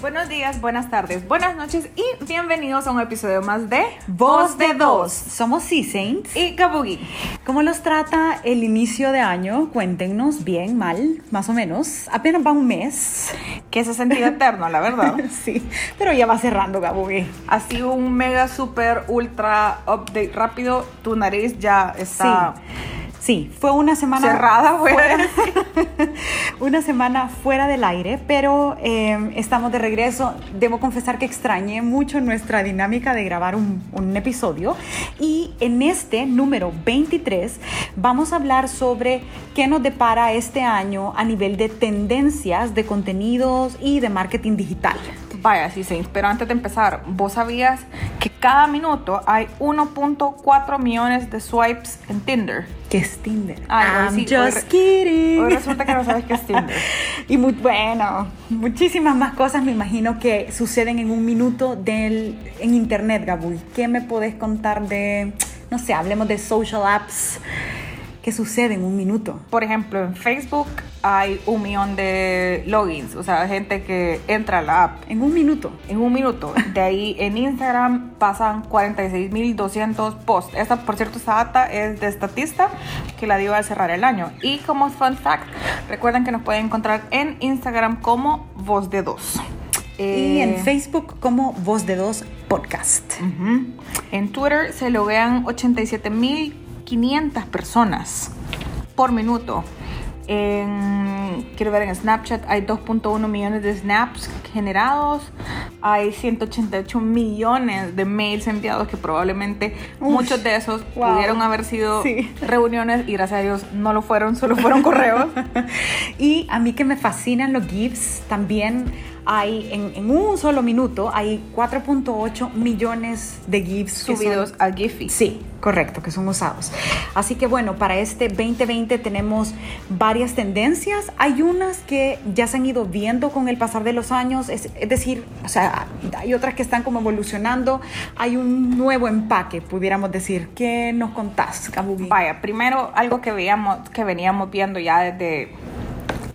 Buenos días, buenas tardes, buenas noches y bienvenidos a un episodio más de Voz de Dos. Somos Sea Saints. y Kabugi. ¿Cómo los trata el inicio de año? Cuéntenos bien, mal, más o menos. Apenas va un mes. Que se ha sentido eterno, la verdad. Sí, pero ya va cerrando, Gabugi. Ha sido un mega, super, ultra update rápido. Tu nariz ya está Sí, fue una semana cerrada, fuera, una semana fuera del aire, pero eh, estamos de regreso. Debo confesar que extrañé mucho nuestra dinámica de grabar un, un episodio y en este número 23 vamos a hablar sobre qué nos depara este año a nivel de tendencias de contenidos y de marketing digital. Vaya, sí, sí. Pero antes de empezar, ¿vos sabías que cada minuto hay 1.4 millones de swipes en Tinder? ¿Qué es Tinder? Ay, I'm sí, just hoy kidding. Hoy resulta que no sabes qué es Tinder. Y muy, bueno, muchísimas más cosas me imagino que suceden en un minuto del, en internet, Gabuy. ¿Qué me podés contar de, no sé, hablemos de social apps? ¿Qué sucede en un minuto? Por ejemplo, en Facebook hay un millón de logins, o sea, gente que entra a la app En un minuto. en un minuto. De ahí en Instagram pasan 46.200 posts. Esta, por cierto, esta data es de Statista, que la dio al cerrar el año. Y como fun fact, recuerden que nos pueden encontrar en Instagram como Voz de Dos. Y Eh, en Facebook como Voz de Dos Podcast. En Twitter se loguean 87.500 personas por minuto. En, quiero ver en Snapchat hay 2.1 millones de snaps generados, hay 188 millones de mails enviados que probablemente Uf, muchos de esos wow. pudieron haber sido Sí. reuniones y gracias a Dios no lo fueron, solo fueron correos. Y a mí que me fascinan los GIFs, también hay en, en un solo minuto hay 4.8 millones de GIFs son- subidos a Giphy. Sí, correcto, que son usados. Así que bueno, para este 2020 tenemos varias tendencias. Hay unas que ya se han ido viendo con el pasar de los años, es, es decir, o sea, hay otras que están como evolucionando. Hay un nuevo empaque, pudiéramos decir. ¿Qué nos contás, Kabugi? Vaya, primero algo que veíamos, que veníamos viendo ya desde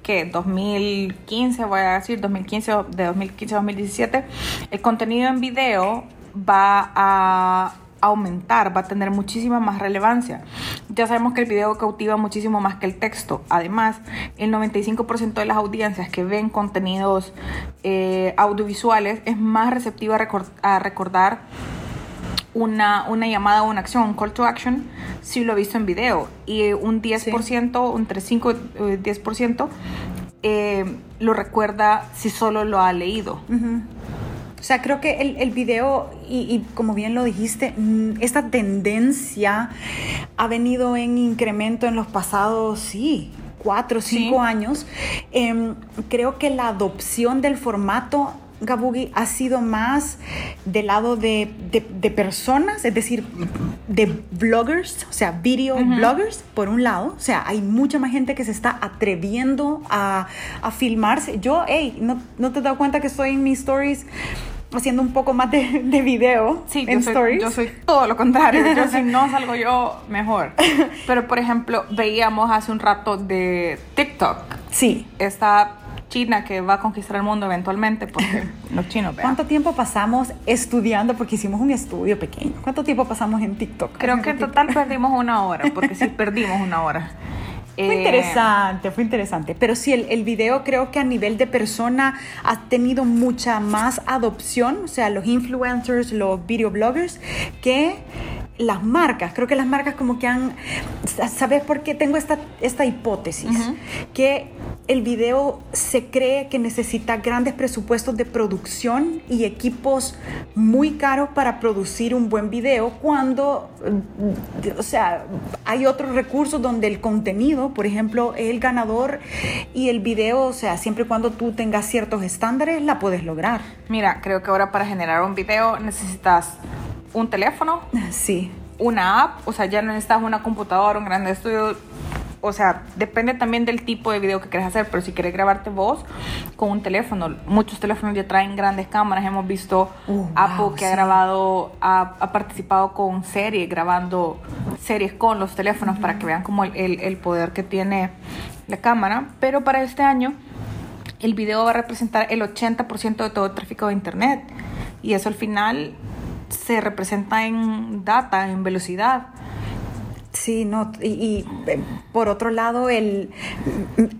que 2015, voy a decir 2015 o de 2015 a 2017, el contenido en video va a aumentar, va a tener muchísima más relevancia. Ya sabemos que el video cautiva muchísimo más que el texto. Además, el 95% de las audiencias que ven contenidos eh, audiovisuales es más receptiva a, recor- a recordar una, una llamada o una acción, un call to action, si lo he visto en video. Y un 10%, entre 5 y 10%, eh, lo recuerda si solo lo ha leído. Ujú. O sea, creo que el, el video, y, y como bien lo dijiste, mm, esta tendencia ha venido en incremento en los pasados, sí, cuatro cinco Sí. años. Em, creo que la adopción del formato Gabugi ha sido más del lado de, de- de personas, es decir, de bloggers, o sea, video bloggers, por un lado. O sea, hay mucha más gente que se está atreviendo a, a filmarse. Yo, hey, ¿no, ¿no te has dado cuenta que estoy en mis stories haciendo un poco más de, de video Sí, en yo soy, stories? yo soy todo lo contrario. Yo si no salgo yo, mejor. Pero, por ejemplo, veíamos hace un rato de TikTok. Sí. Esta china que va a conquistar el mundo eventualmente, porque los chinos, vean. ¿Cuánto tiempo pasamos estudiando? Porque hicimos un estudio pequeño. ¿Cuánto tiempo pasamos en TikTok? Creo que en total perdimos una hora, porque sí perdimos una hora. Fue Eh, interesante, fue interesante. Pero sí, el, el video creo que a nivel de persona ha tenido mucha más adopción, o sea, los influencers, los videobloggers, que las marcas. Creo que las marcas como que han... ¿Sabes por qué tengo esta, esta hipótesis? Que el video se cree que necesita grandes presupuestos de producción y equipos muy caros para producir un buen video cuando, eh, o sea, hay otros recursos donde el contenido, por ejemplo, es el ganador y el video, o sea, siempre y cuando tú tengas ciertos estándares, la puedes lograr. Mira, creo que ahora para generar un video necesitas un teléfono, Sí. una app, o sea, ya no necesitas una computadora, un gran estudio. O sea, depende también del tipo de video que quieres hacer, pero si quieres grabarte voz con un teléfono, muchos teléfonos ya traen grandes cámaras. Hemos visto Uh, Apple wow, que ha grabado, ha, ha participado con series, grabando series con los teléfonos para que vean como el, el- el poder que tiene la cámara. Pero para este año el video va a representar el 80% de todo el tráfico de Internet. Y eso al final se representa en data, en velocidad. Sí, no, y, y, eh, por otro lado, el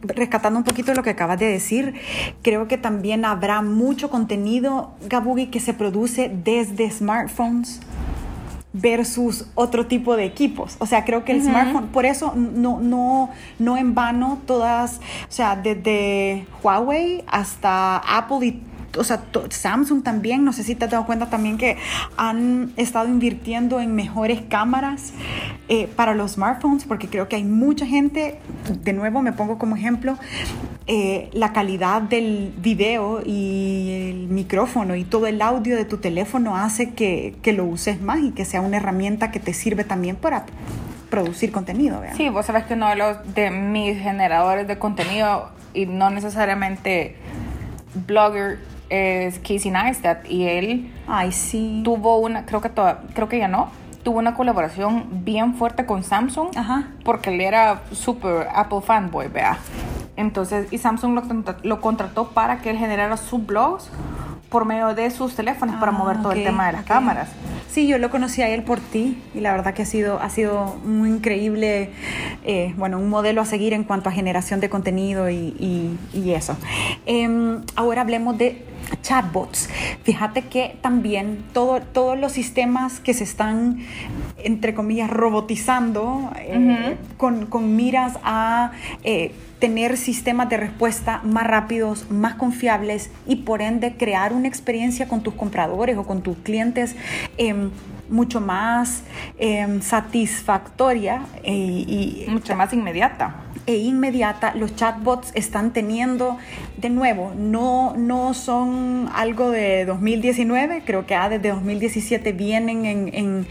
rescatando un poquito lo que acabas de decir, creo que también habrá mucho contenido, Gabugi, que se produce desde smartphones versus otro tipo de equipos. O sea, creo que el smartphone, por eso no, no, no en vano todas, o sea, desde Huawei hasta Apple y o sea, Samsung también, no sé si te has dado cuenta también que han estado invirtiendo en mejores cámaras eh, para los smartphones, porque creo que hay mucha gente, de nuevo me pongo como ejemplo, eh, la calidad del video y el micrófono y todo el audio de tu teléfono hace que, que lo uses más y que sea una herramienta que te sirve también para producir contenido. Sí, vos sabes que uno de, los, de mis generadores de contenido y no necesariamente blogger es Casey Neistat y él Ay, sí. tuvo una, creo que toda, creo que ya no, tuvo una colaboración bien fuerte con Samsung Ajá. porque él era súper Apple fanboy, vea. Entonces, y Samsung lo, lo, contrató para que él generara sus blogs por medio de sus teléfonos para Ah, mover todo el tema de las cámaras. Sí, yo lo conocí a él por ti y la verdad que ha sido, ha sido muy increíble, eh, bueno, un modelo a seguir en cuanto a generación de contenido y, y- y eso. Em, ahora hablemos de chatbots. Fíjate que también todo, todos los sistemas que se están, entre comillas, robotizando eh, con, con miras a... tener sistemas de respuesta más rápidos, más confiables y por ende crear una experiencia con tus compradores o con tus clientes eh, mucho más eh, satisfactoria eh, y, Mucho más inmediata. e inmediata, los chatbots están teniendo, de nuevo, no, no son algo de 2019, creo que ah, desde 2017 vienen en, en,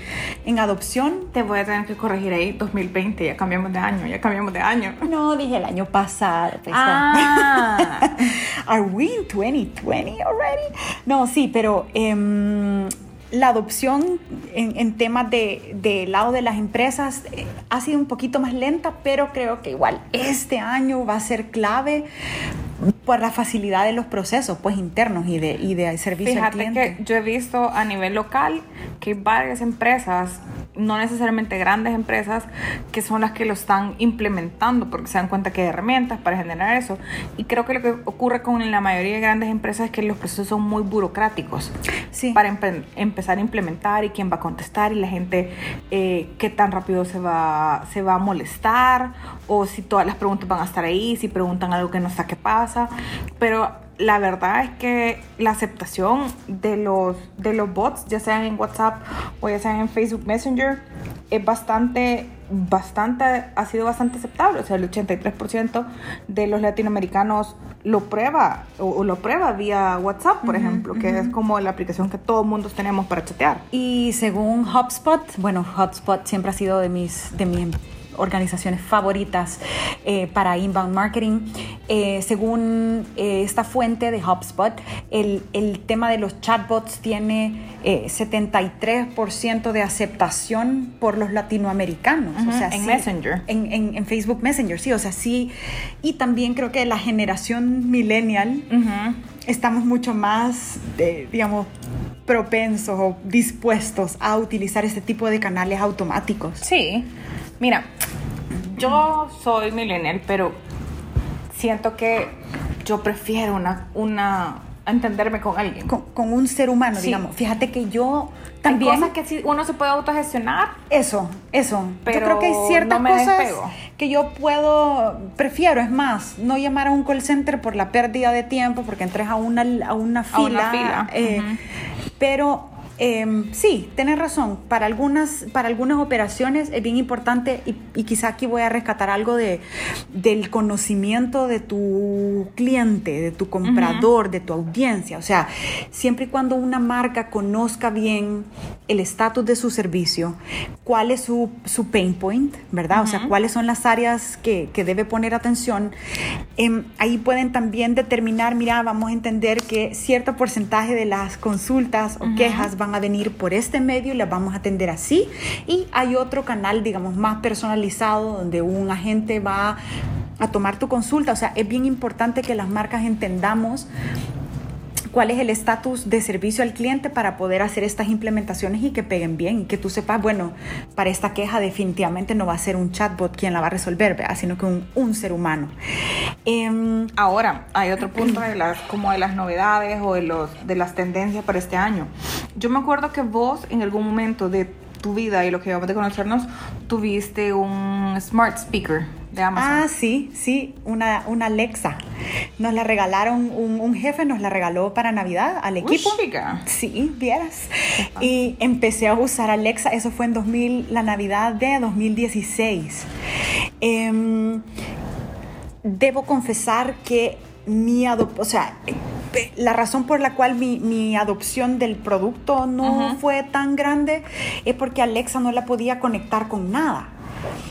en adopción. Te voy a tener que corregir ahí, 2020, ya cambiamos de año, ya cambiamos de año. No, dije el año pasado. pues, Ah. Are we in 2020 already? No, sí, pero em, la adopción en, en temas de, lado de las empresas eh, ha sido un poquito más lenta, pero creo que igual este año va a ser clave por la facilidad de los procesos pues internos y de, y de servicio al Fíjate cliente. que yo he visto a nivel local que varias empresas, no necesariamente grandes empresas, que son las que lo están implementando porque se dan cuenta que hay herramientas para generar eso. Y creo que lo que ocurre con la mayoría de grandes empresas es que los procesos son muy burocráticos Sí. para empe- empezar a implementar y quién va a contestar y la gente eh, qué tan rápido se va, se va a molestar o si todas las preguntas van a estar ahí, si preguntan algo que no está qué pasa. Pero la verdad es que la aceptación de los, de los bots, ya sean en WhatsApp o ya sean en Facebook Messenger, es bastante, bastante, ha sido bastante aceptable. O sea, el 83% de los latinoamericanos lo prueba o, o lo prueba vía WhatsApp, por ejemplo, que es como la aplicación que todos mundos tenemos para chatear. Y según HubSpot, bueno, HubSpot siempre ha sido de mis, de mis organizaciones favoritas eh, para inbound marketing. Eh, según eh, esta fuente de HubSpot, el, el tema de los chatbots tiene eh, 73% de aceptación por los latinoamericanos. Ujú, o sea, en sí, Messenger. En, en- en Facebook Messenger, sí, o sea, sí. Y también creo que la generación millennial estamos mucho más, digamos, propensos o dispuestos a utilizar este tipo de canales automáticos. Sí, mira, yo soy millennial, pero siento que yo prefiero una, una entenderme con alguien. Con, con un ser humano, Sí. digamos. Fíjate que yo También también... cosas que sí uno se puede autogestionar. Eso, eso. Pero yo creo que hay ciertas no cosas despego. que yo puedo, prefiero, es más, no llamar a un call center por la pérdida de tiempo, porque entres a una, a una A fila. una fila, eh. Pero eh, sí, tienes razón. Para algunas, para algunas operaciones es bien importante y, y quizá aquí voy a rescatar algo de, del conocimiento de tu cliente, de tu comprador, de tu audiencia. O sea, siempre y cuando una marca conozca bien el estatus de su servicio, cuál es su, su pain point, ¿verdad? O sea, cuáles son las áreas que, que debe poner atención. Em, ahí pueden también determinar, mira, vamos a entender que cierto porcentaje de las consultas o quejas van a venir por este medio y las vamos a atender así. Y hay otro canal, digamos, más personalizado, donde un agente va a tomar tu consulta. O sea, es bien importante que las marcas entendamos cuál es el estatus de servicio al cliente para poder hacer estas implementaciones y que peguen bien y que tú sepas, bueno, para esta queja definitivamente no va a ser un chatbot quien la va a resolver, ¿verdad? sino que un, un ser humano. Eh, Ahora, hay otro punto de las, como de las novedades o de, los, de las tendencias para este año. Yo me acuerdo que vos en algún momento de tu vida y lo que llevamos de conocernos, tuviste un smart speaker de Amazon. Ah, sí, sí, una, una Alexa. Nos la regalaron, un, un jefe nos la regaló para Navidad al equipo. Uy, chica. Sí, vieras. Y empecé a usar Alexa, eso fue en 2000, la Navidad de 2016. Em, debo confesar que mi adopción, o sea, eh, la razón por la cual mi, mi adopción del producto no fue tan grande es porque Alexa no la podía conectar con nada.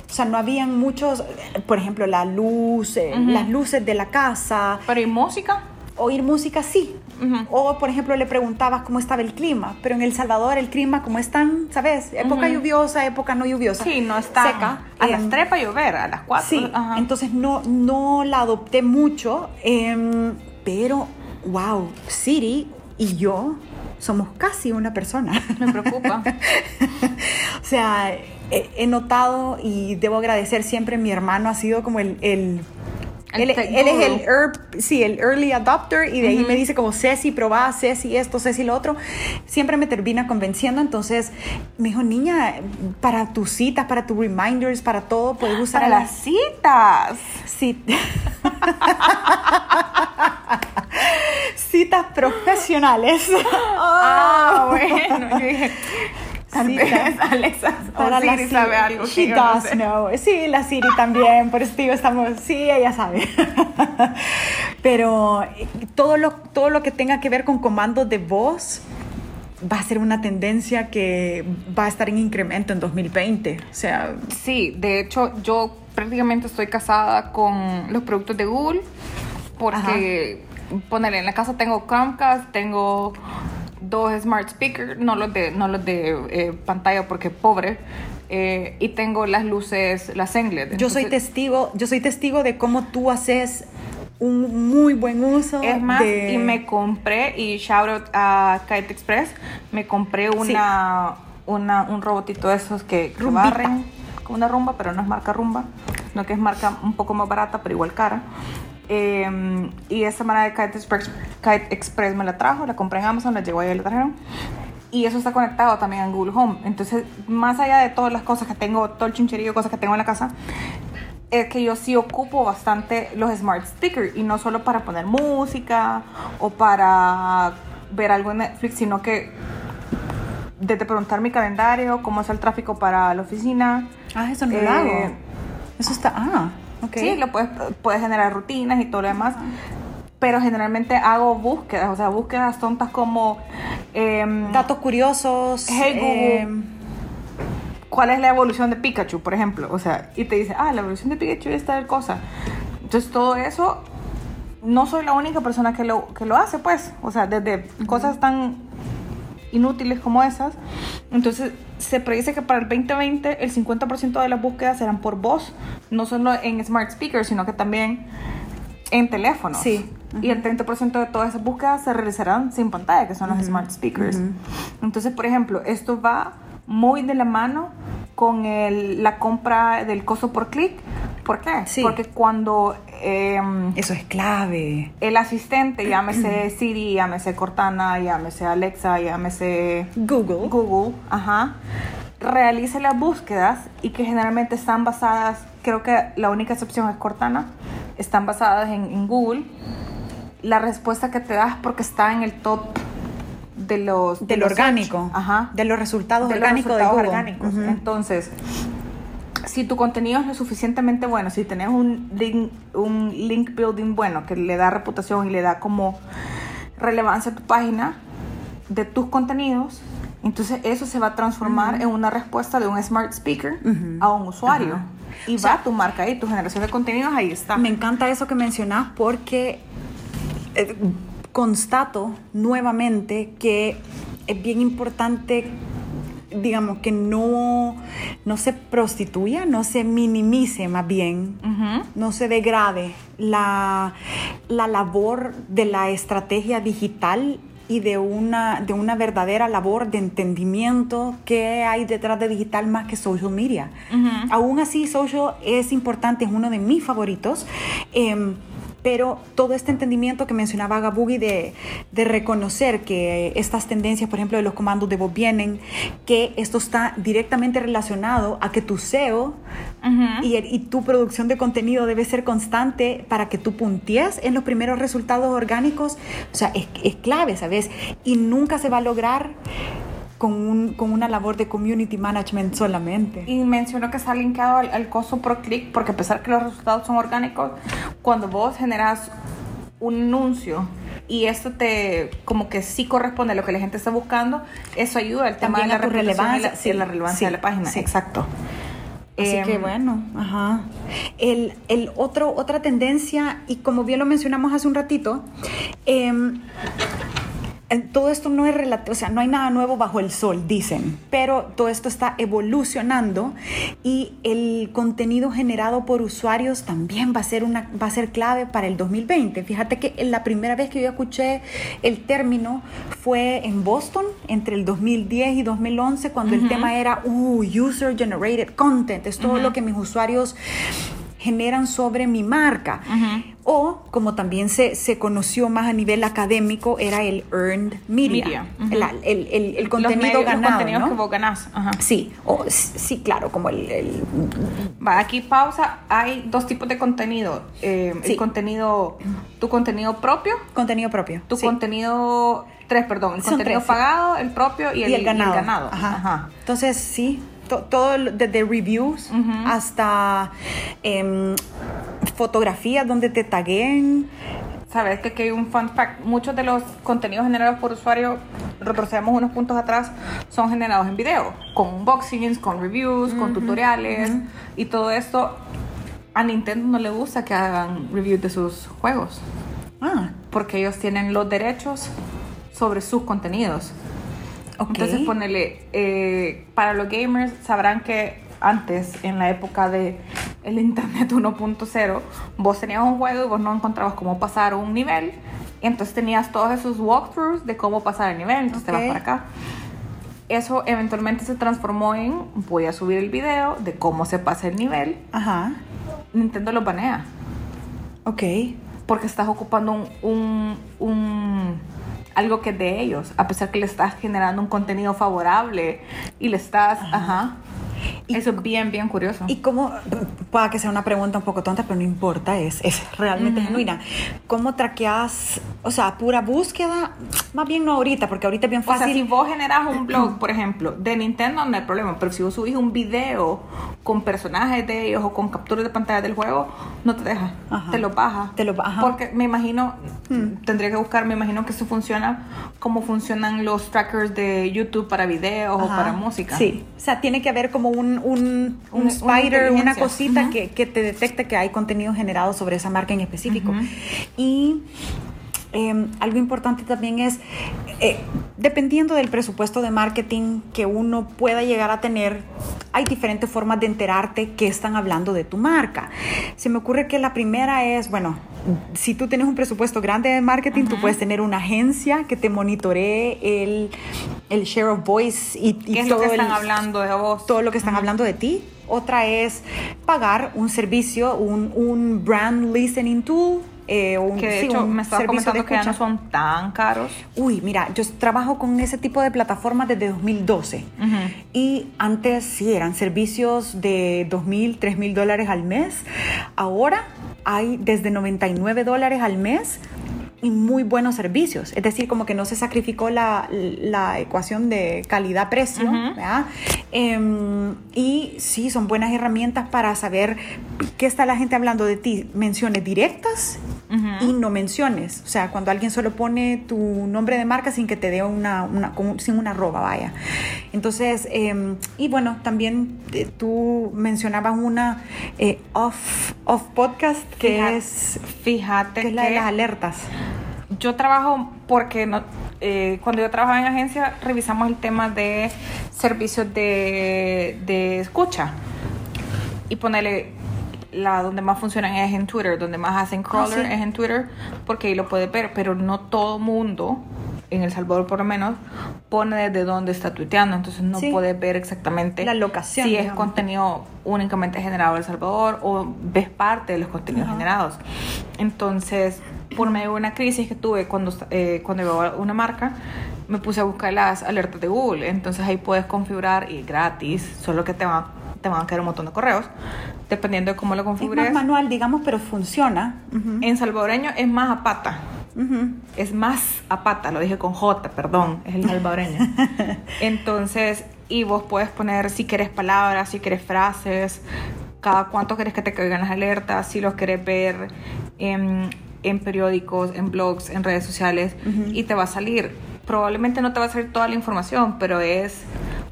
O sea, no habían muchos, eh, por ejemplo, la luz, eh, Ujú. las luces de la casa, Pero ¿y música? oír música sí. Ujú. O, por ejemplo, le preguntabas cómo estaba el clima, pero en El Salvador el clima, como es tan, ¿sabes? Época Ujú. lluviosa, época no lluviosa. Sí, no está Seca. A las Em, 3 para llover, a las 4. Sí, entonces no, no la adopté mucho, em, pero wow, Siri y yo somos casi una persona. Me preocupa. o sea, he, notado y debo agradecer siempre, mi hermano ha sido como el... el El él, es el, er- sí, el early adopter y de ahí me dice como Ceci, probá, Ceci esto, Ceci lo otro. Siempre me termina convenciendo, entonces me dijo, niña, para tus citas, para tus reminders, para todo, puedes usar Para las citas. Sí. Citas profesionales. Ah, bueno. Yo dije, tal Citas. vez Alexa o la Siri sabe algo She que yo no does sé. know. Sí, la Siri también, por eso digo, estamos, sí, ella sabe. Pero eh, todo lo, todo lo que tenga que ver con comandos de voz va a ser una tendencia que va a estar en incremento en 2020. O sea, Sí, de hecho, yo prácticamente estoy casada con los productos de Google porque, ponerle en la casa tengo Chromecast, tengo dos smart speakers, no los de, no los de eh, pantalla porque pobre, eh, y tengo las luces, las Englet. yo soy testigo, yo soy testigo de cómo tú haces un muy buen uso Es más, de- y me compré, y shout out a Kite Express, me compré una, una, un robotito de esos que, que barren, como una rumba, pero no es marca rumba, sino que es marca un poco más barata, pero igual cara. Eh, y esa manera de Kite Express, Kite Express me la trajo, la compré en Amazon, la llegó ahí y la trajeron. Y eso está conectado también en Google Home. Entonces, más allá de todas las cosas que tengo, todo el chincherío cosas que tengo en la casa, es que yo sí ocupo bastante los smart speakers y no solo para poner música o para ver algo en Netflix, sino que desde preguntar mi calendario, cómo es el tráfico para la oficina. Ah, eso no lo Eh, hago. Eso está, ah, Sí, lo puedes, puedes generar rutinas y todo lo demás. Pero generalmente hago búsquedas, o sea, búsquedas tontas como em, Datos curiosos. Hey, Google. em, cuál es la evolución de Pikachu, por ejemplo. O sea, y te dice, ah, la evolución de Pikachu es tal cosa. Entonces todo eso, no soy la única persona que lo, que lo hace, pues. O sea, desde cosas tan inútiles como esas. Entonces se predice que para el 2020 el 50% de las búsquedas serán por voz, no solo en smart speakers, sino que también en teléfonos. Sí. Y el 30% de todas esas búsquedas se realizarán sin pantalla, que son los smart speakers. Entonces, por ejemplo, esto va muy de la mano con el- la compra del costo por clic. ¿Por qué? Sí. Porque cuando em, Eso es clave. el asistente, llámese Siri, llámese Cortana, llámese Alexa, llámese Google. Google, ajá, realice las búsquedas y que generalmente están basadas, creo que la única excepción es Cortana, están basadas en, en Google. La respuesta que te das porque está en el top de los de Del los orgánico. ajá, De los resultados de los orgánicos resultados de Google. orgánicos. Entonces, si tu contenido es lo suficientemente bueno, si tenés un link, un link building bueno que le da reputación y le da como relevancia a tu página de tus contenidos, entonces eso se va a transformar en una respuesta de un smart speaker a un usuario. Y O sea, va tu marca ahí, tu generación de contenidos ahí está. Me encanta eso que mencionas porque eh, constato nuevamente que es bien importante digamos, que no, no se prostituya, no se minimice más bien, Ujú. no se degrade la, la labor de la estrategia digital y de una, de una verdadera labor de entendimiento que hay detrás de digital más que social media. Ujú. Aún así, social es importante, es uno de mis favoritos. em, pero todo este entendimiento que mencionaba Gabugi de, de reconocer que estas tendencias, por ejemplo, de los comandos de voz vienen, que esto está directamente relacionado a que tu SEO Ujú. y, y tu producción de contenido debe ser constante para que tú puntíes en los primeros resultados orgánicos. O sea, es, es clave, ¿sabes? Y nunca se va a lograr con, un- con una labor de community management solamente. Y mencionó que está linkado al, al costo por clic, porque a pesar que los resultados son orgánicos, cuando vos generas un anuncio y esto te como que sí corresponde a lo que la gente está buscando, eso ayuda al tema También de la relevancia, la, sí, la relevancia sí, de la página. sí. Exacto. Así Em, que bueno, ajá. El, el otro, otra tendencia, y como bien lo mencionamos hace un ratito, em, el- todo esto no es relativo, o sea, no hay nada nuevo bajo el sol, dicen, pero todo esto está evolucionando y el contenido generado por usuarios también va a ser una va a ser clave para el 2020. Fíjate que la primera vez que yo escuché el término fue en Boston entre el 2010 y 2011 cuando el tema era uh, user generated content, es todo lo que mis usuarios generan sobre mi marca. O, como también se, se conoció más a nivel académico, era el earned media. El, el- el los contenido los ganado. contenidos ¿no? que vos ganás. Ajá. Sí, o, sí, claro, como el, el- Va, aquí pausa. Hay dos tipos de contenido. Eh, Sí. El contenido, tu contenido propio, contenido propio. tu sí. contenido, tres, perdón, el Son contenido tres, sí. pagado, el propio y y el, el ganado. y el ganado. Ajá. Ajá. Entonces, sí, to- todo desde reviews Ujú. hasta em, fotografías donde te taguen. Sabes que aquí hay un fun fact. Muchos de los contenidos generados por usuario, retrocedemos unos puntos atrás, son generados en video, con unboxings, con reviews, con tutoriales y todo esto. A Nintendo no le gusta que hagan reviews de sus juegos, Ah, porque ellos tienen los derechos sobre sus contenidos. Ok. Entonces ponele, eh, para los gamers sabrán que antes, en la época de el internet 1.0, vos tenías un juego y vos no encontrabas cómo pasar un nivel. Y entonces tenías todos esos walkthroughs de cómo pasar el nivel. Entonces te Ok. vas para acá. Eso eventualmente se transformó en voy a subir el video de cómo se pasa el nivel. Ajá, Nintendo lo banea ok. porque estás ocupando un, un, un- algo que es de ellos, a pesar que le estás generando un contenido favorable y le estás, ajá. Y- Eso es bien, bien curioso. Y cómo, pueda que sea una pregunta un poco tonta, pero no importa, es, es realmente Ujú. genuina. ¿Cómo traqueas, o sea, pura búsqueda? Más bien no ahorita, porque ahorita es bien o sea, fácil. si vos generas un blog, por ejemplo, de Nintendo no hay problema, pero si vos subís un video con personajes de ellos o con capturas de pantalla del juego, no te deja, Ajá. te lo baja. Te lo ba- ajá. Porque me imagino, Hmm. tendría que buscar, me imagino que eso funciona como funcionan los trackers de YouTube para videos o Ajá. para música. Sí, o sea, tiene que haber como un, un, spider, una, cosita que, que te detecte que hay contenido generado sobre esa marca en específico. Y eh, algo importante también es, eh, dependiendo del presupuesto de marketing que uno pueda llegar a tener, hay diferentes formas de enterarte que están hablando de tu marca. Se me ocurre que la primera es, bueno, si tú tienes un presupuesto grande de marketing, tú puedes tener una agencia que te monitoree el, el share of voice y, y ¿Qué es lo que todo el- están hablando de vos? todo lo que están hablando de ti. Otra es pagar un servicio, un, un brand listening tool. Eh, un, Que de sí, hecho un me estabas comentando que ya no son tan caros. Uy, mira, yo trabajo con ese tipo de plataformas desde 2012. Ujú. Y antes sí, eran servicios de 2.000, 3.000 dólares al mes. Ahora hay desde 99 dólares al mes y muy buenos servicios. Es decir, como que no se sacrificó la, la ecuación de calidad-precio. Em, y sí, son buenas herramientas para saber qué está la gente hablando de ti. Menciones directas y no menciones. O sea, cuando alguien solo pone tu nombre de marca sin que te dé una, una- sin una arroba, vaya. Entonces, eh, y bueno, también eh, tú mencionabas una eh, off, off podcast que Fíjate- es, Fíjate que es la de las alertas. Yo trabajo porque no, eh, cuando yo trabajaba en agencia, revisamos el tema de servicios de, de escucha. Y ponerle la donde más funcionan es en Twitter, donde más hacen crawler Ah, sí. es en Twitter, porque ahí lo puedes ver, pero no todo mundo, en El Salvador por lo menos, pone desde dónde está tuiteando, entonces no Sí. puedes ver exactamente La locación, si es contenido únicamente generado en El Salvador o ves parte de los contenidos generados. Entonces, por medio de una crisis que tuve cuando, eh, cuando iba a una marca, me puse a buscar las alertas de Google. Entonces ahí puedes configurar y gratis, solo que te van, te van a caer un montón de correos, dependiendo de cómo lo Es configures. más manual, digamos, pero funciona. Ujú, En salvadoreño es más a pata. ujú. Es más a pata, lo dije con J, perdón, es el salvadoreño. Entonces, y vos puedes poner si querés palabras, si querés frases, cada cuánto querés que te caigan las alertas, si los querés ver en, en periódicos, en blogs, en redes sociales, Ujú. y te va a salir. Probablemente no te va a salir toda la información, pero es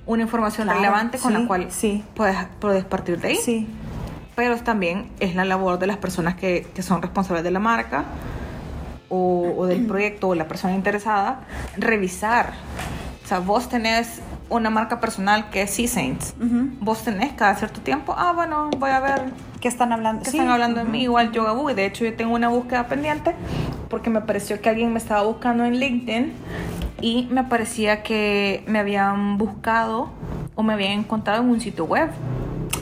una información Claro, relevante con sí, la cual sí. puedes, puedes partir de ahí Sí. pero también es la labor de las personas que, que son responsables de la marca o, o del proyecto o la persona interesada revisar. O sea, vos tenés una marca personal que es Sea Saints. Ujú. Vos tenés cada cierto tiempo, ah, bueno, voy a ver ¿Qué están hablando? que Sí. están hablando de mí, igual Yoga Boo. Y de hecho, yo tengo una búsqueda pendiente porque me pareció que alguien me estaba buscando en LinkedIn y me parecía que me habían buscado o me habían encontrado en un sitio web.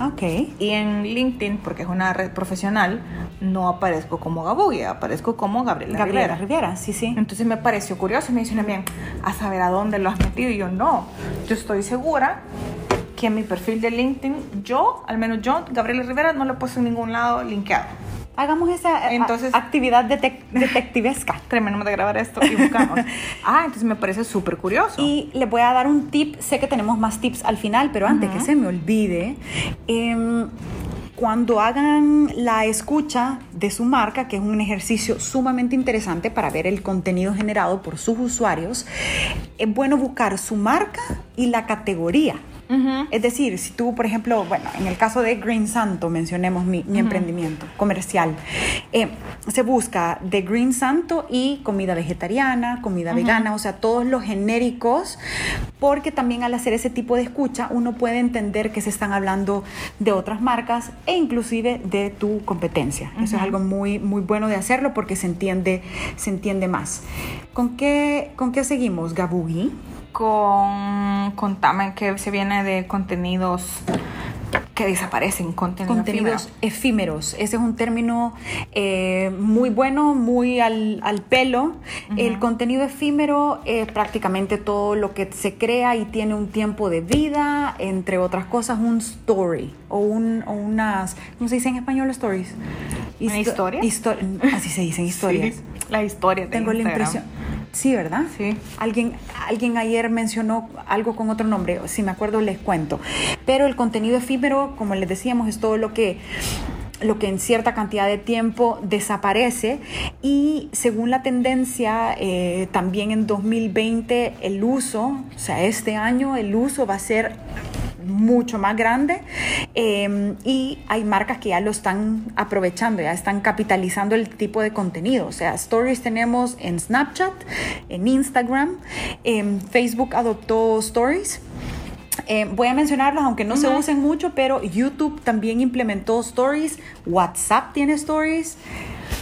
Ok. Y en LinkedIn, porque es una red profesional, no aparezco como Gabugi, aparezco como Gabriela, Gabriela Rivera. Rivera, sí, sí. Entonces me pareció curioso, me dicen bien, a saber a dónde lo has metido. Y yo no, yo estoy segura que en mi perfil de LinkedIn, yo, al menos yo, Gabriela Rivera, no lo he puesto en ningún lado linkeado. Hagamos esa eh, Entonces- actividad detec- detectivesca. Terminamos de grabar esto y buscamos. ah, entonces me parece súper curioso. Y le voy a dar un tip, sé que tenemos más tips al final, pero antes que se me olvide, em, cuando hagan la escucha de su marca, que es un ejercicio sumamente interesante para ver el contenido generado por sus usuarios, es bueno buscar su marca y la categoría. Es decir, si tú, por ejemplo, bueno, en el caso de Green Santo, mencionemos mi, mi emprendimiento comercial, eh, se busca de Green Santo y comida vegetariana, comida vegana, o sea, todos los genéricos, porque también al hacer ese tipo de escucha uno puede entender que se están hablando de otras marcas e inclusive de tu competencia. Eso es algo muy, muy bueno de hacerlo porque se entiende, se entiende más. ¿Con qué, con qué seguimos, Gabugi? Con, contame que se viene de contenidos que desaparecen, contenido contenidos efímero. efímeros. Ese es un término eh, muy bueno, muy al, al pelo. El contenido efímero es prácticamente todo lo que se crea y tiene un tiempo de vida, entre otras cosas, un story o, un, o unas, ¿cómo se dice en español stories? ¿Una Histo- historia? histo- así se dicen historias. Sí, la historia de Tengo la impresión. Sí, ¿verdad? Sí. Alguien, alguien ayer mencionó algo con otro nombre, si me acuerdo les cuento. Pero el contenido efímero, como les decíamos, es todo lo que lo que en cierta cantidad de tiempo desaparece y según la tendencia eh, también en 2020 el uso, o sea este año el uso va a ser mucho más grande eh, y hay marcas que ya lo están aprovechando, ya están capitalizando el tipo de contenido. O sea, stories tenemos en Snapchat, en Instagram, en Facebook adoptó stories. Eh, voy a mencionarlos, aunque no se usen mucho, pero YouTube también implementó stories, WhatsApp tiene stories.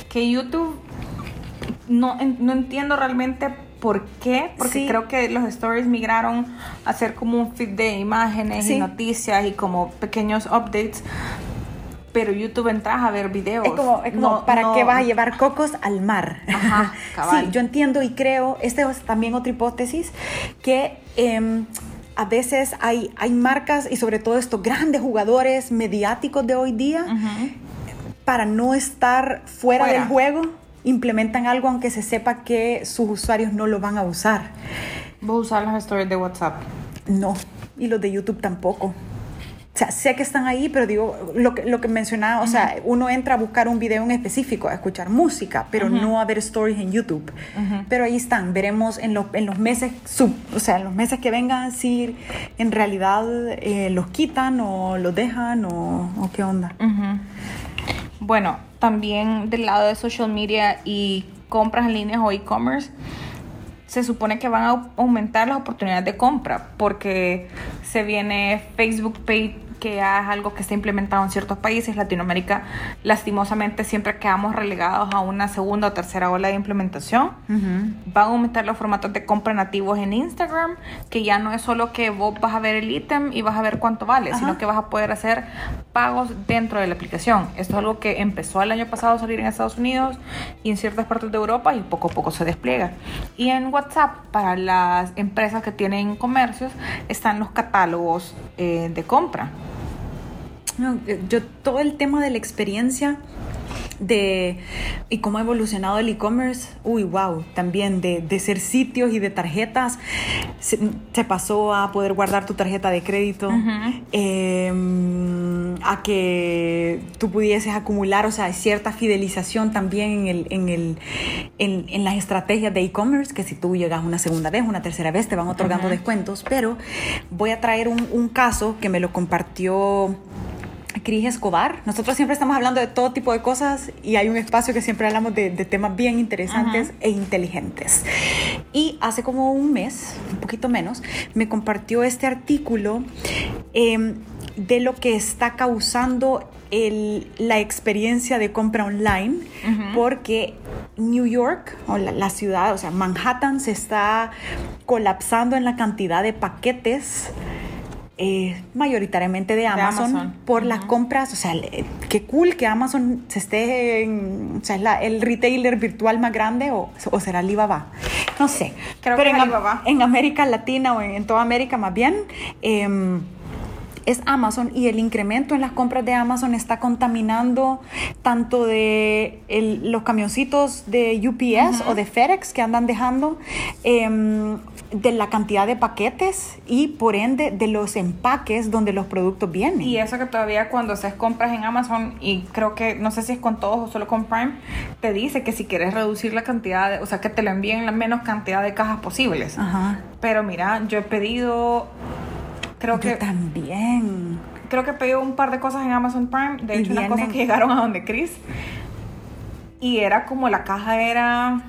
que YouTube no, no entiendo realmente por qué, porque Sí. creo que los stories migraron a ser como un feed de imágenes Sí. y noticias y como pequeños updates. Pero YouTube entras a ver videos. Es como, es como No- ¿para no- qué vas a llevar cocos al mar? Ajá, cabal. sí, yo entiendo y creo, esta es también otra hipótesis, que em, a veces hay, hay marcas y sobre todo estos grandes jugadores mediáticos de hoy día, para no estar fuera, Fuera. del juego, implementan algo aunque se sepa que sus usuarios no lo van a usar. Vos usar las stories de WhatsApp. No, y los de YouTube tampoco. O sea, sé que están ahí, pero digo, lo que, lo que mencionaba, o sea, uno entra a buscar un video en específico, a escuchar música, pero no a ver stories en YouTube. Pero ahí están, veremos en, los- en los meses, sub, o sea, en los meses que vengan, si en realidad eh, los quitan o los dejan o, o qué onda. Bueno, también del lado de social media y compras en línea o e-commerce, se supone que van a aumentar las oportunidades de compra porque se viene Facebook Pay que ya es algo que está implementado en ciertos países. Latinoamérica, lastimosamente, siempre quedamos relegados a una segunda o tercera ola de implementación. Van a aumentar los formatos de compra nativos en Instagram, que ya no es solo que vos vas a ver el ítem y vas a ver cuánto vale, sino que vas a poder hacer pagos dentro de la aplicación. Esto es algo que empezó el año pasado a salir en Estados Unidos y en ciertas partes de Europa y poco a poco se despliega. Y en WhatsApp, para las empresas que tienen comercios, están los catálogos eh, de compra. No, eh, yo todo el tema de la experiencia de y cómo ha evolucionado el e-commerce, uy, wow, también de, de, ser sitios y de tarjetas, se, se, pasó a poder guardar tu tarjeta de crédito, uh -huh. eh, a que tú pudieses acumular, o sea, cierta fidelización también en, el, en, el, en, en las estrategias de e-commerce, que si tú llegas una segunda vez, una tercera vez, te van otorgando uh -huh. descuentos, pero voy a traer un, un caso que me lo compartió Cris Escobar. Nosotros siempre estamos hablando de todo tipo de cosas y hay un espacio que siempre hablamos de, de temas bien interesantes -huh. e inteligentes. Y hace como un mes, un poquito menos, me compartió este artículo eh, de lo que está causando el, la experiencia de compra online, uh -huh. porque New York, o la, la, ciudad, o sea, Manhattan se está colapsando en la cantidad de paquetes eh, mayoritariamente de Amazon, de Amazon. por uh -huh. las compras. O sea, qué cool que Amazon se esté en, o sea, es la, el retailer virtual más grande o, o será Alibaba. No sé. Creo Pero que en, Alibaba. en América Latina o en, en toda América más bien. Eh, es Amazon y el incremento en las compras de Amazon está contaminando tanto de el, los camioncitos de UPS uh -huh. o de FedEx que andan dejando, eh, de la cantidad de paquetes y por ende de los empaques donde los productos vienen. Y eso que todavía cuando haces compras en Amazon y creo que no sé si es con todos o solo con Prime, te dice que si quieres reducir la cantidad, de, o sea, que te lo envíen la menos cantidad de cajas posibles. Uh -huh. Pero mira, yo he pedido creo yo que también. creo que pedí un par de cosas en Amazon Prime. De hecho unas cosas que llegaron a donde Chris. Y era como la caja era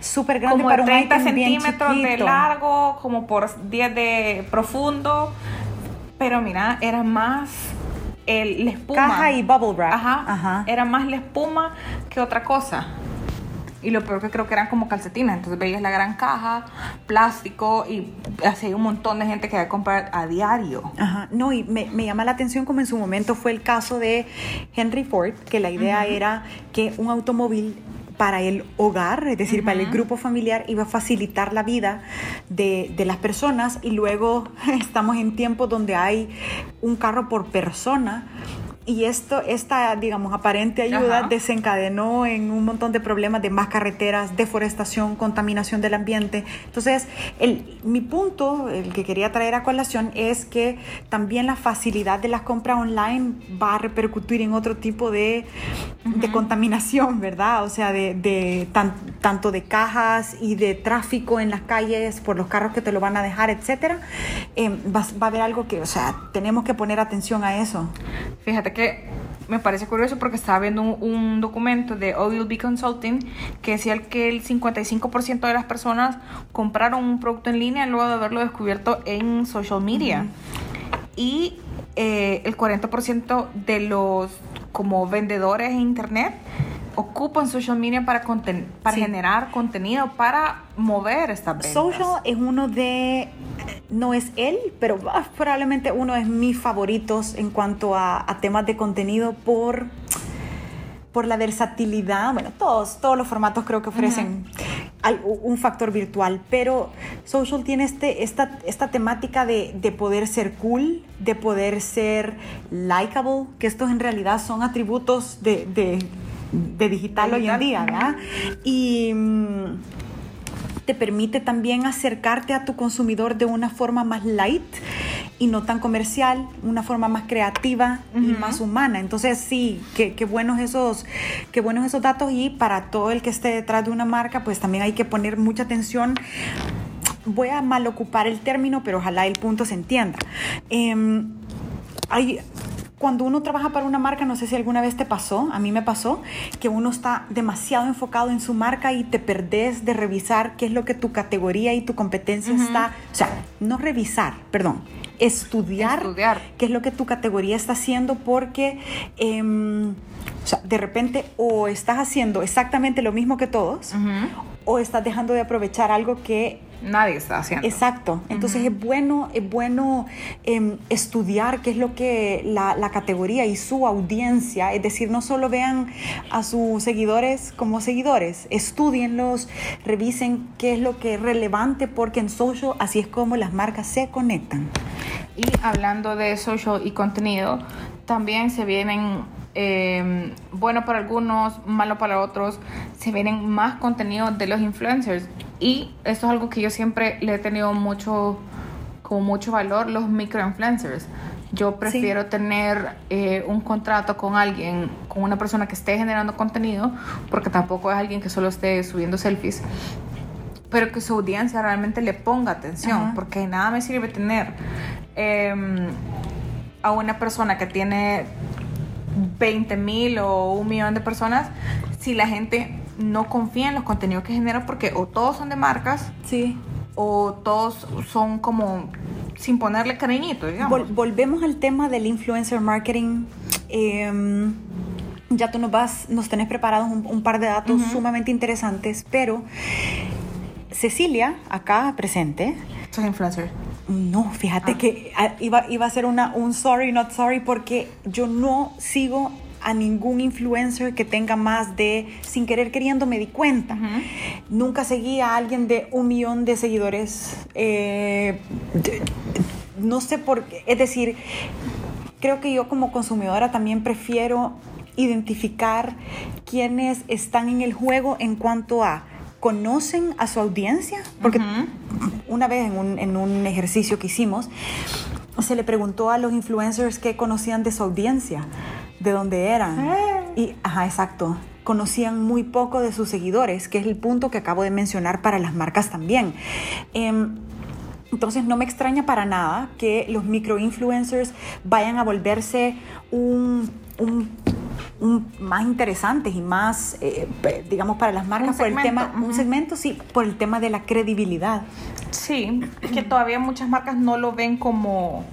súper grande como para 30 centímetros de largo como por 10 de profundo. Pero mira era más el, la espuma. Caja y bubble wrap. Ajá, ajá. Era más la espuma que otra cosa y lo peor que creo que eran como calcetines. Entonces veías la gran caja, plástico y así hay un montón de gente que va a comprar a diario. Ajá. No, y me, me, llama la atención como en su momento fue el caso de Henry Ford, que la idea uh -huh. era que un automóvil para el hogar, es decir, uh -huh. para el grupo familiar, iba a facilitar la vida de, de, las personas y luego estamos en tiempos donde hay un carro por persona y esto, esta, digamos, aparente ayuda Ajá. desencadenó en un montón de problemas de más carreteras, deforestación, contaminación del ambiente. Entonces, el, mi punto, el que quería traer a colación, es que también la facilidad de las compras online va a repercutir en otro tipo de, uh -huh. de contaminación, ¿verdad? O sea, de, de tan, tanto de cajas y de tráfico en las calles por los carros que te lo van a dejar, etcétera. Eh, va, va a haber algo que, o sea, tenemos que poner atención a eso. Fíjate que me parece curioso porque estaba viendo un, un documento de OLB Consulting que decía que el 55% de las personas compraron un producto en línea luego de haberlo descubierto en social media. Y eh, el 40% de los como vendedores en internet ocupan social media para, para sí. generar contenido, para mover estas ventas. Social es uno de, no es él, pero probablemente uno de mis favoritos en cuanto a, a temas de contenido por por la versatilidad, bueno, todos, todos los formatos creo que ofrecen uh -huh. un factor virtual, pero social tiene este, esta, esta temática de, de, poder ser cool, de poder ser likable, que estos en realidad son atributos de, de de digital, digital, hoy en día, ¿verdad? Y mm, te permite también acercarte a tu consumidor de una forma más light y no tan comercial, una forma más creativa uh -huh. y más humana. Entonces sí, qué, qué, buenos esos, qué buenos esos datos y para todo el que esté detrás de una marca, pues también hay que poner mucha atención voy a mal ocupar el término, pero ojalá el punto se entienda. Eh, hay, cuando uno trabaja para una marca, no sé si alguna vez te pasó, a mí me pasó, que uno está demasiado enfocado en su marca y te perdés de revisar qué es lo que tu categoría y tu competencia está, o sea, no revisar, perdón, estudiar, Estudiar. qué es lo que tu categoría está haciendo porque em, o sea, de repente o estás haciendo exactamente lo mismo que todos o estás dejando de aprovechar algo que Nadie está haciendo. Exacto. Entonces es bueno, es bueno em, estudiar qué es lo que la, la categoría y su audiencia, es decir, no solo vean a sus seguidores como seguidores, estudienlos, revisen qué es lo que es relevante, porque en social así es como las marcas se conectan. Y hablando de social y contenido, también se vienen, eh, bueno para algunos, malo para otros, se vienen más contenido de los influencers. Y esto es algo que yo siempre le he tenido mucho, como mucho valor, los microinfluencers. Yo prefiero tener eh, un contrato con alguien, con una persona que esté generando contenido, porque tampoco es alguien que solo esté subiendo selfies, pero que su audiencia realmente le ponga atención, Ajá. porque nada me sirve tener em, a una persona que tiene 20 mil o un millón de personas si la gente no confía en los contenidos que genera, porque o todos son de marcas Sí. o todos son como sin ponerle cariñito, digamos. Vol- volvemos al tema del influencer marketing. Em, ya tú nos vas, nos tenés preparados un, un par de datos sumamente interesantes, pero Cecilia, acá presente, Sos influencer. no, fíjate Ah. que ah, iba, iba a ser una, un sorry, not sorry, porque yo no sigo a ningún influencer que tenga más de, sin querer queriendo, me di cuenta. Nunca seguí a alguien de un millón de seguidores. eh, no sé por qué, es decir, creo que yo como consumidora también prefiero identificar quiénes están en el juego en cuanto a conocen a su audiencia, porque una vez en un, en un ejercicio que hicimos, se le preguntó a los influencers qué conocían de su audiencia, de dónde eran. Ah. Y, ajá, exacto. Conocían muy poco de sus seguidores, que es el punto que acabo de mencionar para las marcas también. Em, entonces no me extraña para nada que los microinfluencers vayan a volverse un, un- un más interesantes y más, eh, digamos, para las marcas Un por el tema, un segmento, sí, por el tema de la credibilidad. Sí, que todavía muchas marcas no lo ven como,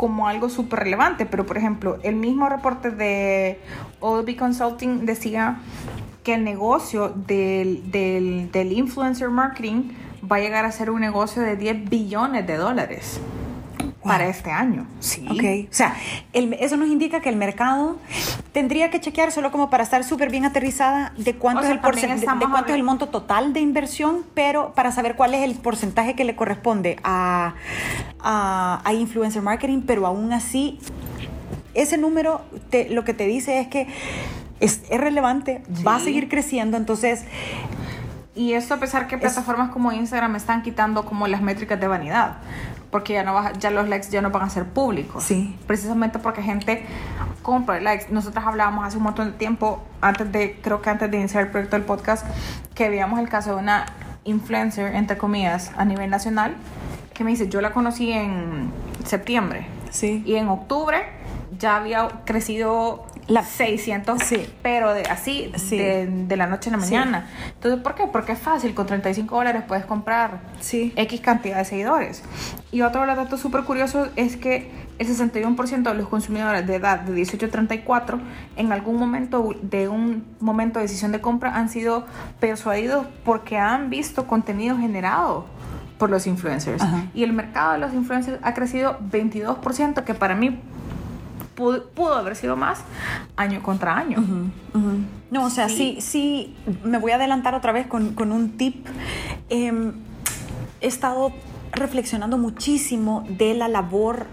como algo súper relevante, pero por ejemplo, el mismo reporte de OB Consulting decía que el negocio del, del, del influencer marketing va a llegar a ser un negocio de 10 billones de dólares para este año. Sí. Ok, o sea, el- eso nos indica que el mercado tendría que chequear solo como para estar súper bien aterrizada de cuánto, O sea, es, el porcen- también de- cuánto es el monto total de inversión, pero para saber cuál es el porcentaje que le corresponde a, a, a influencer marketing, pero aún así, ese número te- lo que te dice es que es, es relevante, va a seguir creciendo, entonces Y esto a pesar que plataformas como Instagram están quitando como las métricas de vanidad, porque ya no va- ya los likes ya no van a ser públicos. Sí. Precisamente porque gente compra likes. Nosotros hablábamos hace un montón de tiempo, antes de, creo que antes de iniciar el proyecto del podcast, que veíamos el caso de una influencer, entre comillas, a nivel nacional, que me dice, yo la conocí en septiembre. Sí. Y en octubre ya había crecido La- 600, Sí. pero de, así, Sí. de, de la noche a la Sí. mañana. Entonces, ¿por qué? Porque es fácil, con 35 dólares puedes comprar Sí. X cantidad de seguidores. Y otro dato súper curioso es que el 61% de los consumidores de edad de 18 a 34 en algún momento de un momento de decisión de compra han sido persuadidos porque han visto contenido generado por los influencers. Ajá. Y el mercado de los influencers ha crecido 22%, que para mí pudo, pudo haber sido más año contra año. No, o sea, Sí. sí, sí, me voy a adelantar otra vez con, con un tip. Em, he estado reflexionando muchísimo de la labor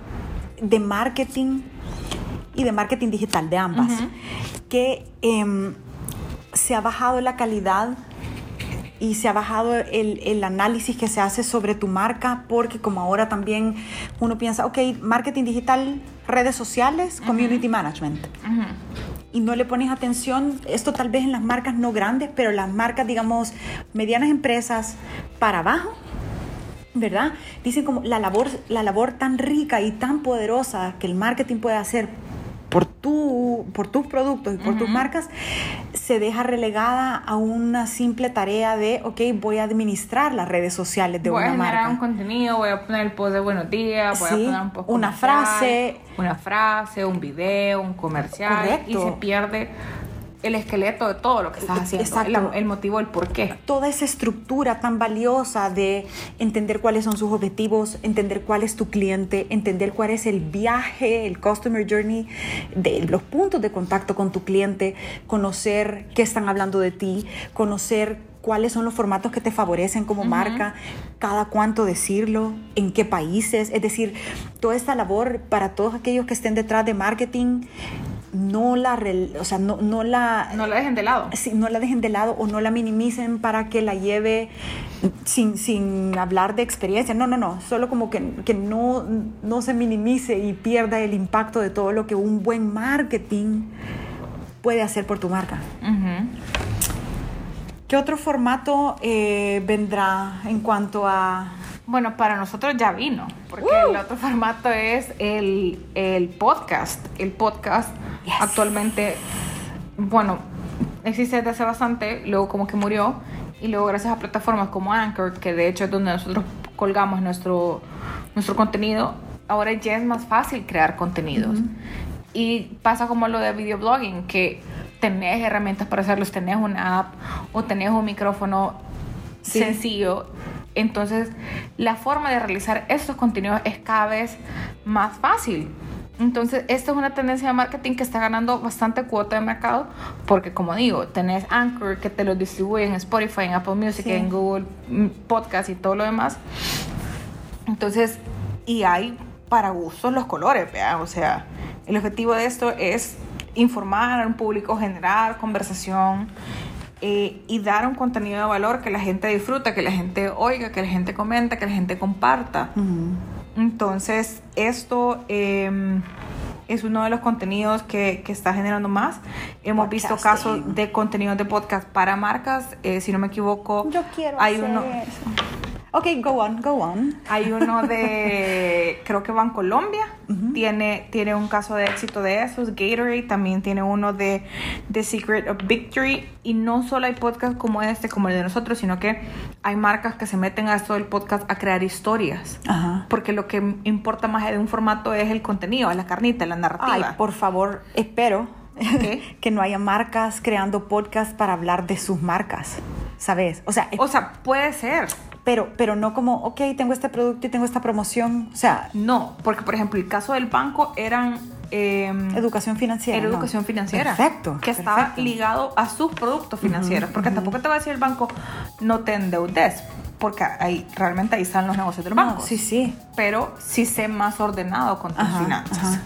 de marketing y de marketing digital, de ambas, que em, se ha bajado la calidad y se ha bajado el, el análisis que se hace sobre tu marca, porque como ahora también uno piensa, ok, marketing digital, redes sociales, community management. Y no le pones atención, esto tal vez en las marcas no grandes, pero las marcas, digamos, medianas empresas para abajo, ¿verdad? Dicen como la labor, la labor tan rica y tan poderosa que el marketing puede hacer por, tu, por tus productos y por tus marcas, se deja relegada a una simple tarea de, ok, voy a administrar las redes sociales de voy una a generar marca. un contenido, voy a poner el post de buenos días, voy Sí, a poner un post una frase. una frase, un video, un comercial Correcto. y se pierde el esqueleto de todo lo que estás haciendo, Exacto. el, el motivo, el por qué. toda esa estructura tan valiosa de entender cuáles son sus objetivos, entender cuál es tu cliente, entender cuál es el viaje, el customer journey, de los puntos de contacto con tu cliente, conocer qué están hablando de ti, conocer cuáles son los formatos que te favorecen como marca, cada cuánto decirlo, en qué países, es decir, toda esta labor para todos aquellos que estén detrás de marketing no la, o sea, no, no la No la dejen de lado. sí, no la dejen de lado o no la minimicen para que la lleve sin, sin hablar de experiencia. No, no, no. Solo como que, que no, no se minimice y pierda el impacto de todo lo que un buen marketing puede hacer por tu marca. ¿Qué otro formato eh, vendrá en cuanto a... Bueno, para nosotros ya vino, porque ¡Uh! el otro formato es el, el podcast. El podcast Yes. actualmente, bueno, existe desde hace bastante, luego como que murió, y luego gracias a plataformas como Anchor, que de hecho es donde nosotros colgamos nuestro, nuestro contenido, ahora ya es más fácil crear contenidos. Y pasa como lo de videoblogging, que tenés herramientas para hacerlos, tenés una app o tenés un micrófono Sí. sencillo. Entonces, la forma de realizar estos contenidos es cada vez más fácil. Entonces, esta es una tendencia de marketing que está ganando bastante cuota de mercado porque, como digo, tenés Anchor que te lo distribuye en Spotify, en Apple Music, Sí. en Google mm, Podcast y todo lo demás. Entonces, y hay para gustos los colores, vean. O sea, el objetivo de esto es informar a un público, generar conversación eh, y dar un contenido de valor que la gente disfruta, que la gente oiga, que la gente comenta, que la gente comparta. Entonces, esto eh, es uno de los contenidos que, que está generando más. Hemos visto casos de contenidos de podcast para marcas. eh, si no me equivoco, Yo quiero hay hacer uno. eso. Ok, go on, go on. Hay uno de, creo que Bancolombia, tiene, tiene un caso de éxito de esos. Gatorade también tiene uno de The Secret of Victory. Y no solo hay podcasts como este, como el de nosotros, sino que hay marcas que se meten a esto del podcast a crear historias. Ajá. Porque lo que importa más de un formato es el contenido, es la carnita, la Ay, narrativa. por favor, espero Ok. que no haya marcas creando podcasts para hablar de sus marcas, ¿sabes? O sea, O sea, puede ser. Pero, pero no como, ok, tengo este producto y tengo esta promoción, o sea, No, porque por ejemplo, el caso del banco eran... em, educación financiera. Era ¿no? educación financiera. Perfecto. Que estaba ligado a sus productos financieros. porque tampoco te va a decir el banco, no te endeudes. Porque ahí, realmente ahí están los negocios del No, banco. sí, sí. Pero sí sé más ordenado con tus Ajá, finanzas. ajá.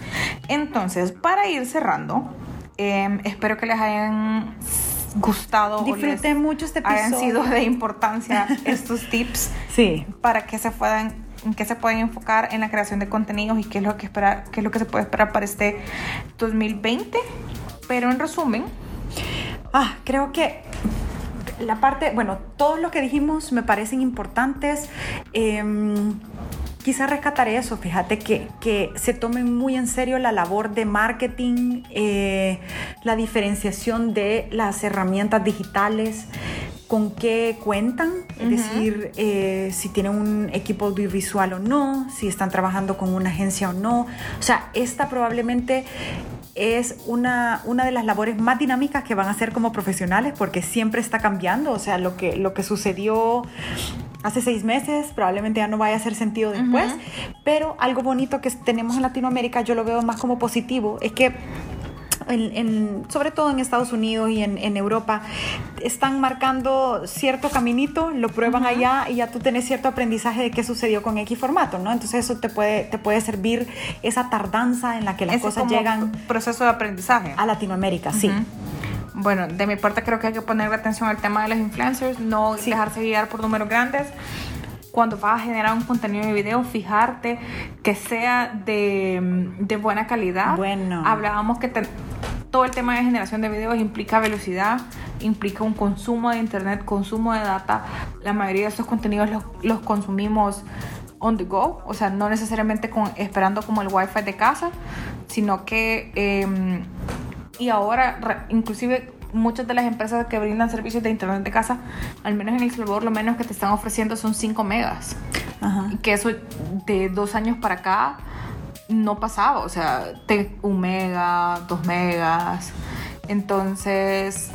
Entonces, para ir cerrando, em, espero que les hayan gustado. o Disfruté les mucho este Hayan episodio. sido de importancia estos tips Sí. para que se puedan qué se pueden enfocar en la creación de contenidos y qué es lo que esperar, qué es lo que se puede esperar para este 2020. Pero en resumen, Ah, creo que la parte, bueno, todos lo que dijimos me parecen importantes. Em, quizá rescataré eso, fíjate que, que se tomen muy en serio la labor de marketing, eh, la diferenciación de las herramientas digitales, con qué cuentan, es decir, eh, si tienen un equipo audiovisual o no, si están trabajando con una agencia o no. O sea, esta probablemente es una, una de las labores más dinámicas que van a hacer como profesionales porque siempre está cambiando. O sea, lo que, lo que sucedió hace seis meses probablemente ya no vaya a hacer sentido después. Pero algo bonito que tenemos en Latinoamérica, yo lo veo más como positivo, es que en- en- sobre todo en Estados Unidos y en, en Europa, están marcando cierto caminito, lo prueban allá y ya tú tenés cierto aprendizaje de qué sucedió con X formato, ¿no? Entonces eso te puede, te puede servir esa tardanza en la que las ese cosas como llegan proceso de aprendizaje. a Latinoamérica, sí. Bueno, de mi parte creo que hay que ponerle atención al tema de los influencers, no Sí. dejarse guiar por números grandes. Cuando vas a generar un contenido de video, fijarte que sea de, de buena calidad. Bueno. Hablábamos que te- todo el tema de generación de videos implica velocidad, implica un consumo de internet, consumo de data. La mayoría de estos contenidos los, los consumimos on the go, o sea, no necesariamente con, esperando como el wifi de casa, sino que, em, y ahora, inclusive muchas de las empresas que brindan servicios de internet de casa, al menos en El Salvador, lo menos que te están ofreciendo son 5 megas. Ajá. Que eso de dos años para acá no pasaba, o sea, te, un mega, dos megas. Entonces,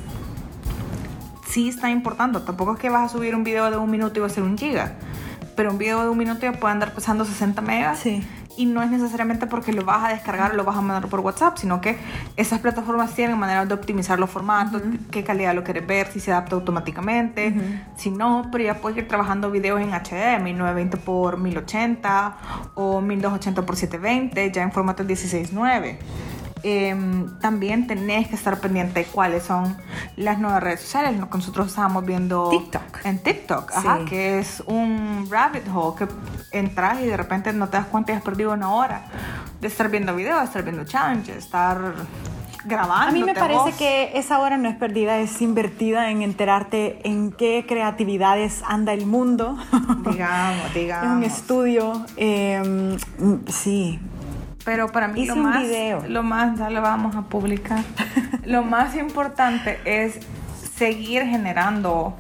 sí está importando. Tampoco es que vas a subir un video de un minuto y va a ser un giga. Pero un video de un minuto ya puede andar pesando 60 megas. Sí. Y no es necesariamente porque lo vas a descargar o lo vas a mandar por WhatsApp, sino que esas plataformas tienen maneras de optimizar los formatos, qué calidad lo quieres ver, si se adapta automáticamente, si no, pero ya puedes ir trabajando videos en HD, 1920 por 1080 o 1280 por 720, ya en formato 16.9. Em, también tenés que estar pendiente de cuáles son las nuevas redes sociales. Nosotros estábamos viendo TikTok. en TikTok, ajá, que es un rabbit hole que entras y de repente no te das cuenta y has perdido una hora de estar viendo videos, de estar viendo challenges, estar grabando. A mí me parece que esa hora no es perdida, es invertida en enterarte en qué creatividades anda el mundo. Digamos, es digamos. un estudio. eh, sí. Pero para mí Hice lo más, video. lo más, ya lo vamos a publicar. lo más importante es seguir generando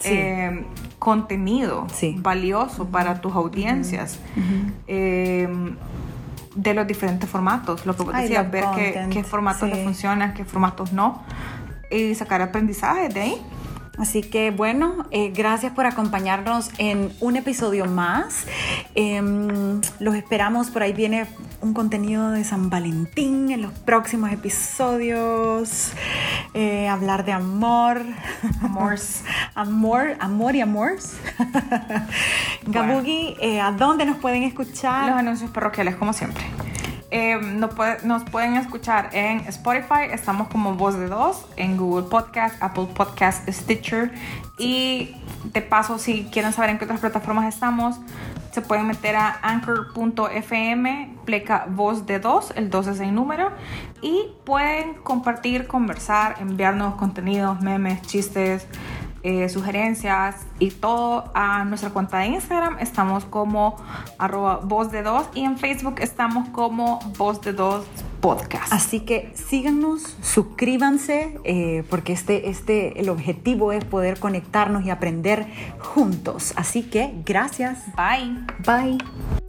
Sí. eh, contenido Sí. valioso para tus audiencias. eh, de los diferentes formatos, lo que vos decías, ver qué, qué formatos sí. le funcionan, qué formatos no, y sacar aprendizaje de ahí. Así que bueno, eh, gracias por acompañarnos en un episodio más. Em, los esperamos, por ahí viene un contenido de San Valentín en los próximos episodios. Eh, hablar de amor. Amors. amor, amor y amors. Gabugi, eh, ¿a dónde nos pueden escuchar? Los anuncios parroquiales, como siempre. Eh, nos, puede- nos pueden escuchar en Spotify, estamos como Voz de Dos, en Google Podcast, Apple Podcast, Stitcher. Y de paso, si quieren saber en qué otras plataformas estamos, se pueden meter a anchor.fm, pleca Voz de Dos, el 2 es el número, y pueden compartir, conversar, enviar nuevos contenidos, memes, chistes eh, sugerencias y todo a nuestra cuenta de Instagram. Estamos como arroba voz de dos y en Facebook estamos como voz de dos podcast. Así que síganos, suscríbanse, eh, porque este, este, el objetivo es poder conectarnos y aprender juntos. Así que gracias. Bye. Bye.